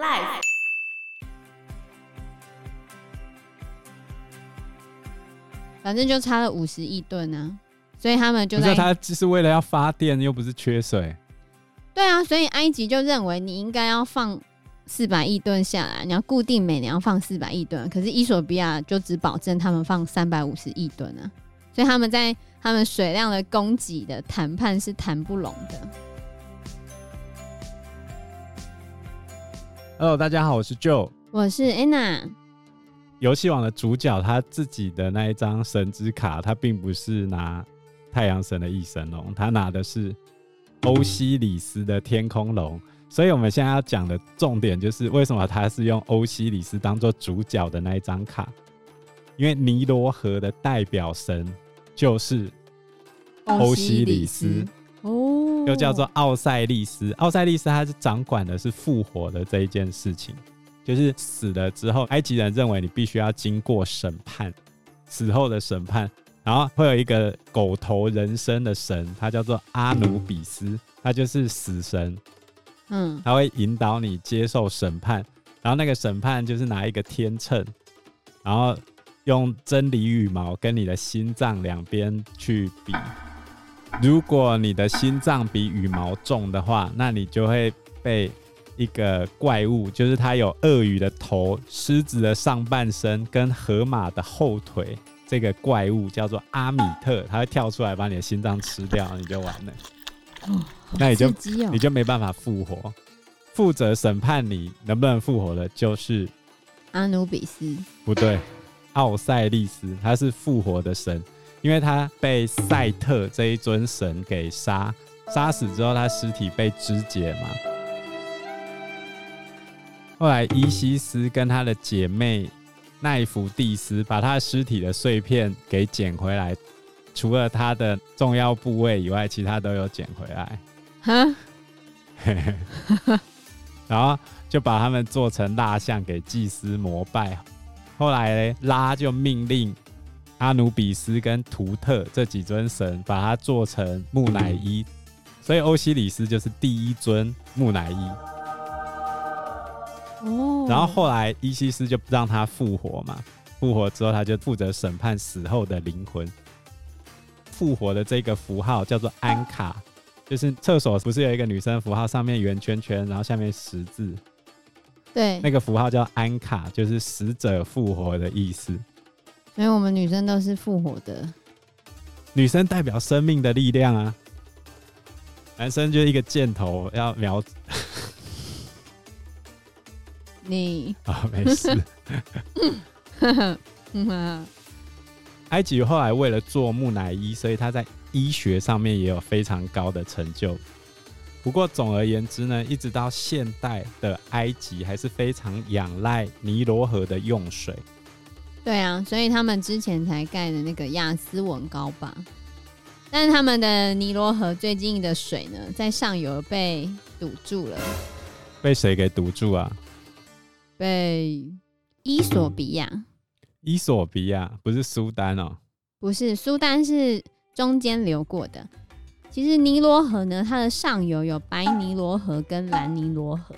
Life。反正就差了五十亿吨啊，所以他们就在他只是为了要发电，又不是缺水。对啊，所以埃及就认为你应该要放四百亿吨下来，你要固定每年要放四百亿吨。可是伊索比亚就只保证他们放三百五十亿吨啊，所以他们在他们水量的供给的谈判是谈不拢的。Hello，大家好，我是 Joe，我是 Anna。游戏王的主角他自己的那一张神之卡，他并不是拿太阳神的翼神龙，他拿的是欧西里斯的天空龙。所以我们现在要讲的重点就是为什么他是用欧西里斯当做主角的那一张卡，因为尼罗河的代表神就是欧西里斯哦，又叫做奥赛利斯。奥赛利斯他是掌管的是复活的这一件事情。就是死了之后，埃及人认为你必须要经过审判，死后的审判，然后会有一个狗头人身的神，他叫做阿努比斯，他就是死神，嗯，他会引导你接受审判，然后那个审判就是拿一个天秤，然后用真理羽毛跟你的心脏两边去比，如果你的心脏比羽毛重的话，那你就会被。一个怪物，就是它有鳄鱼的头、狮子的上半身跟河马的后腿。这个怪物叫做阿米特，它会跳出来把你的心脏吃掉，你就完了。哦，那你就、哦、你就没办法复活。负责审判你能不能复活的，就是阿努比斯。不对，奥赛利斯，他是复活的神，因为他被赛特这一尊神给杀，杀死之后，他尸体被肢解嘛。后来伊西斯跟他的姐妹奈芙蒂斯把他尸体的碎片给捡回来，除了他的重要部位以外，其他都有捡回来。哈，然后就把他们做成蜡像给祭司膜拜。后来拉就命令阿努比斯跟图特这几尊神把它做成木乃伊，所以欧西里斯就是第一尊木乃伊。哦，然后后来伊西斯就让他复活嘛，复活之后他就负责审判死后的灵魂。复活的这个符号叫做安卡，就是厕所不是有一个女生符号，上面圆圈圈，然后下面十字，对，那个符号叫安卡，就是死者复活的意思。所以我们女生都是复活的，女生代表生命的力量啊，男生就一个箭头要瞄。你啊、哦，没事。埃及后来为了做木乃伊，所以他在医学上面也有非常高的成就。不过总而言之呢，一直到现代的埃及还是非常仰赖尼罗河的用水。对啊，所以他们之前才盖的那个亚斯文高坝。但是他们的尼罗河最近的水呢，在上游被堵住了。被谁给堵住啊？被伊索比亚，伊索比亚不是苏丹哦，不是苏丹，是中间流过的。其实尼罗河呢，它的上游有白尼罗河跟蓝尼罗河。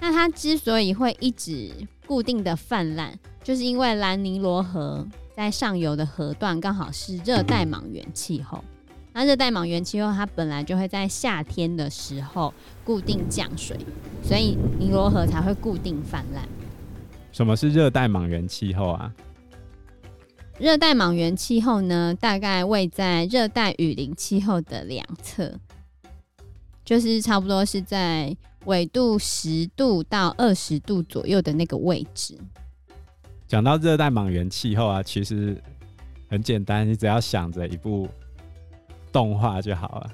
那它之所以会一直固定的泛滥，就是因为兰尼罗河在上游的河段刚好是热带莽原气候。那热带莽原气候，它本来就会在夏天的时候固定降水，所以尼罗河才会固定泛滥。什么是热带莽原气候啊？热带莽原气候呢，大概位在热带雨林气候的两侧，就是差不多是在纬度十度到二十度左右的那个位置。讲到热带莽原气候啊，其实很简单，你只要想着一部动画就好了，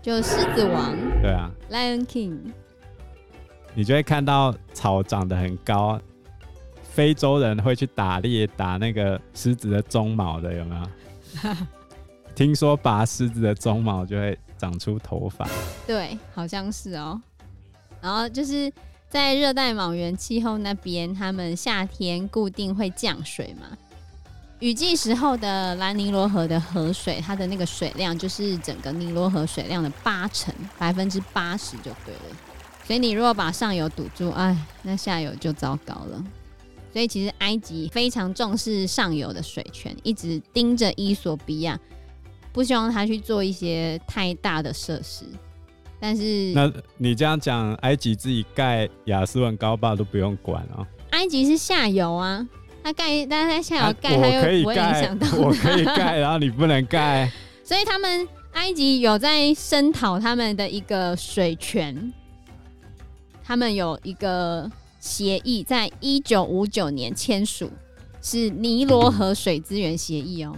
就《狮子王》。对啊，《Lion King》。你就会看到草长得很高，非洲人会去打猎，打那个狮子的鬃毛的，有没有？听说拔狮子的鬃毛就会长出头发。对，好像是哦。然后就是在热带莽原气候那边，他们夏天固定会降水嘛。雨季时候的蓝尼罗河的河水，它的那个水量就是整个尼罗河水量的八成，百分之八十就对了。所以你如果把上游堵住，哎，那下游就糟糕了。所以其实埃及非常重视上游的水权，一直盯着伊索比亚，不希望他去做一些太大的设施。但是，那你这样讲，埃及自己盖亚斯文高坝都不用管啊？埃及是下游啊，他盖，但是在下游盖，他又不会影响到。我可以盖，然后你不能盖。所以他们埃及有在声讨他们的一个水权，他们有一个协议，在一九五九年签署，是尼罗河水资源协议哦。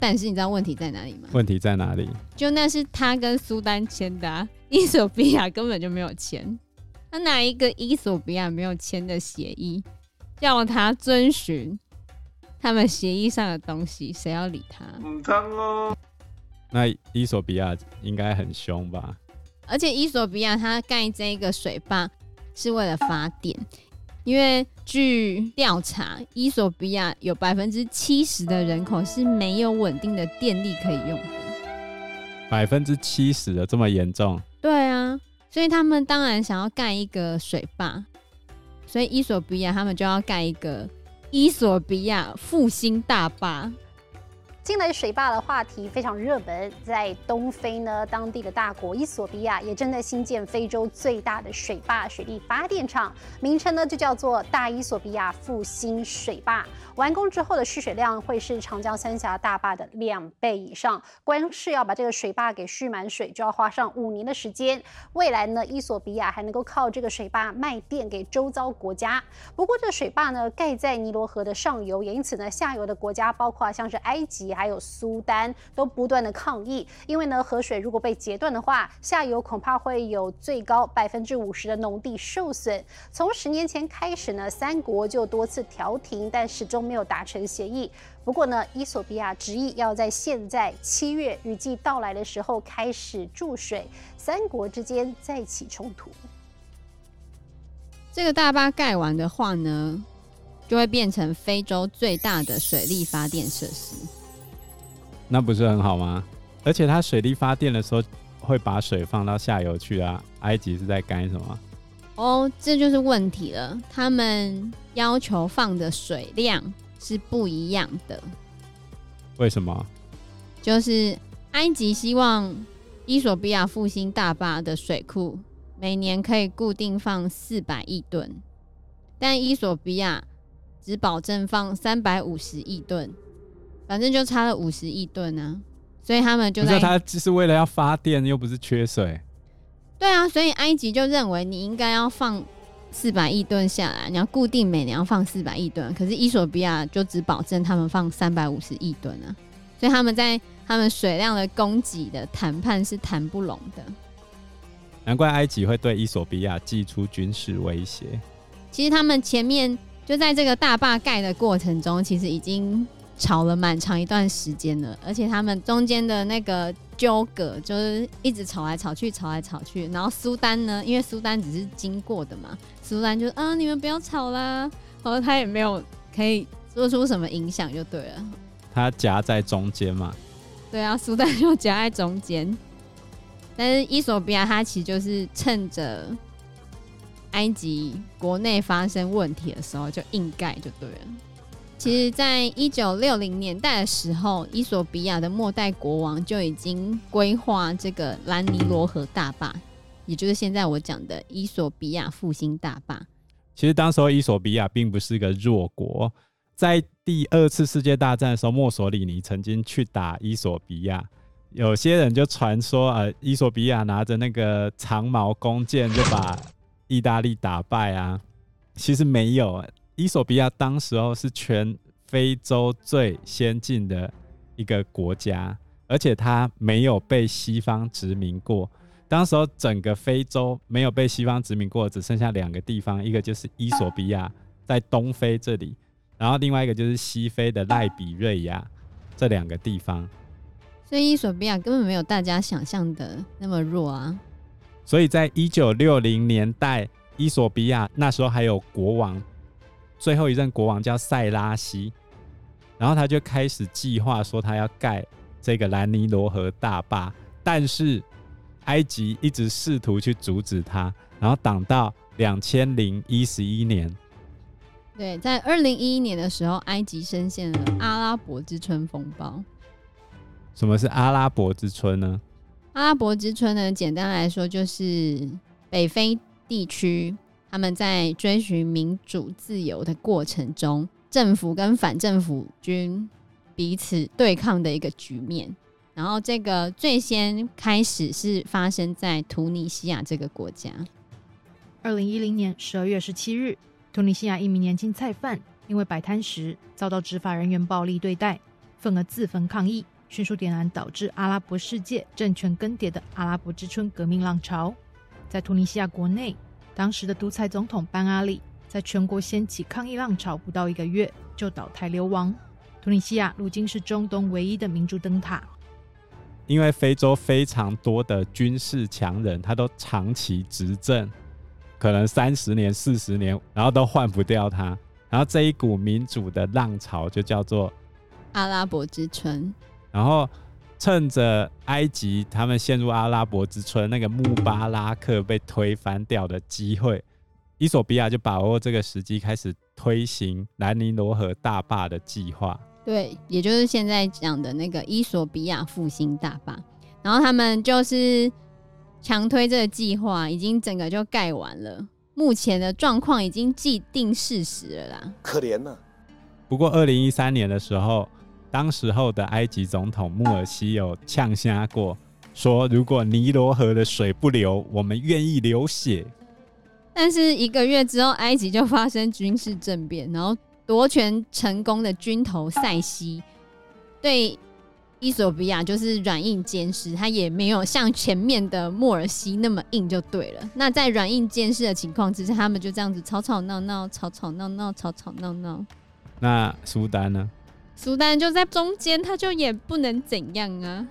但是你知道问题在哪里吗？问题在哪里？就那是他跟苏丹签的啊，伊索比亚根本就没有签。他拿一个伊索比亚没有签的协议，要他遵循他们协议上的东西，谁要理他？嗯哦、那伊索比亚应该很凶吧？而且伊索比亚他盖这个水坝是为了发电。因为据调查，伊索比亚有百分之七十的人口是没有稳定的电力可以用的。百分之七十的这么严重？对啊，所以他们当然想要盖一个水坝，所以伊索比亚他们就要盖一个伊索比亚复兴大坝。近来水坝的话题非常热门，在东非呢，当地的大国伊索比亚也正在新建非洲最大的水坝水力发电厂，名称呢就叫做大伊索比亚复兴水坝。完工之后的蓄水量会是长江三峡大坝的两倍以上，光是要把这个水坝给蓄满水，就要花上五年的时间。未来呢，伊索比亚还能够靠这个水坝卖电给周遭国家。不过，这个水坝呢盖在尼罗河的上游，也因此呢，下游的国家包括像是埃及还有苏丹都不断的抗议，因为呢，河水如果被截断的话，下游恐怕会有最高百分之五十的农地受损。从十年前开始呢，三国就多次调停，但始终。没有达成协议。不过呢，伊索比亚执意要在现在七月雨季到来的时候开始注水，三国之间再起冲突。这个大坝盖完的话呢，就会变成非洲最大的水力发电设施。那不是很好吗？而且它水力发电的时候会把水放到下游去啊。埃及是在干什么？哦，这就是问题了。他们要求放的水量是不一样的。为什么？就是埃及希望伊索比亚复兴大坝的水库每年可以固定放四百亿吨，但伊索比亚只保证放三百五十亿吨，反正就差了五十亿吨呢。所以他们就在，他只是为了要发电，又不是缺水。对啊，所以埃及就认为你应该要放四百亿吨下来，你要固定每年要放四百亿吨。可是伊索比亚就只保证他们放三百五十亿吨啊，所以他们在他们水量的供给的谈判是谈不拢的。难怪埃及会对伊索比亚寄出军事威胁。其实他们前面就在这个大坝盖的过程中，其实已经吵了蛮长一段时间了，而且他们中间的那个。纠葛就是一直吵来吵去，吵来吵去。然后苏丹呢，因为苏丹只是经过的嘛，苏丹就啊，你们不要吵啦。然后他也没有可以做出什么影响，就对了。他夹在中间嘛。对啊，苏丹就夹在中间。但是伊索比亚他其实就是趁着埃及国内发生问题的时候就硬盖就对了。其实，在一九六零年代的时候，伊索比亚的末代国王就已经规划这个兰尼罗河大坝，也就是现在我讲的伊索比亚复兴大坝。其实，当时候伊索比亚并不是一个弱国，在第二次世界大战的时候，墨索里尼曾经去打伊索比亚，有些人就传说，呃，伊索比亚拿着那个长矛弓箭就把意大利打败啊，其实没有。伊索比亚当时候是全非洲最先进的一个国家，而且它没有被西方殖民过。当时候整个非洲没有被西方殖民过，只剩下两个地方，一个就是伊索比亚在东非这里，然后另外一个就是西非的赖比瑞亚这两个地方。所以伊索比亚根本没有大家想象的那么弱啊！所以在一九六零年代，伊索比亚那时候还有国王。最后一任国王叫塞拉西，然后他就开始计划说他要盖这个兰尼罗河大坝，但是埃及一直试图去阻止他，然后挡到两千零一十一年。对，在二零一一年的时候，埃及深陷了阿拉伯之春风暴。什么是阿拉伯之春呢？阿拉伯之春呢，简单来说就是北非地区他们在追寻民主自由的过程中，政府跟反政府军彼此对抗的一个局面。然后这个最先开始是发生在突尼西亚这个国家。二零一零年十二月十七日，突尼西亚一名年轻菜贩因为摆摊时遭到执法人员暴力对待，愤而自焚抗议。迅速点燃导致阿拉伯世界政权更迭的阿拉伯之春革命浪潮。在突尼西亚国内，当时的独裁总统班阿里在全国掀起抗议浪潮不到一个月就倒台流亡。突尼西亚如今是中东唯一的民主灯塔。因为非洲非常多的军事强人，他都长期执政，可能三十年、四十年，然后都换不掉他。然后这一股民主的浪潮就叫做阿拉伯之春。然后趁着埃及他们陷入阿拉伯之春，那个穆巴拉克被推翻掉的机会，伊索比亚就把握这个时机，开始推行南尼罗河大坝的计划。对，也就是现在讲的那个伊索比亚复兴大坝。然后他们就是强推这个计划，已经整个就盖完了。目前的状况已经既定事实了啦。可怜呢、啊。不过二零一三年的时候。当时候的埃及总统穆尔西有呛虾过，说如果尼罗河的水不流，我们愿意流血。但是一个月之后，埃及就发生军事政变，然后夺权成功的军头塞西对伊索比亚就是软硬兼施，他也没有像前面的穆尔西那么硬就对了。那在软硬兼施的情况之下，他们就这样子吵吵闹闹，吵吵闹闹，吵吵闹闹。那苏丹呢？苏丹就在中间，他就也不能怎样啊。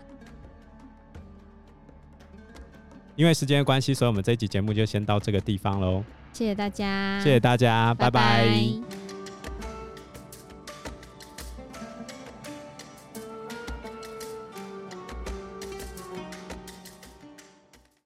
因为时间的关系，所以我们这一集节目就先到这个地方喽。谢谢大家，谢谢大家，拜拜。拜拜。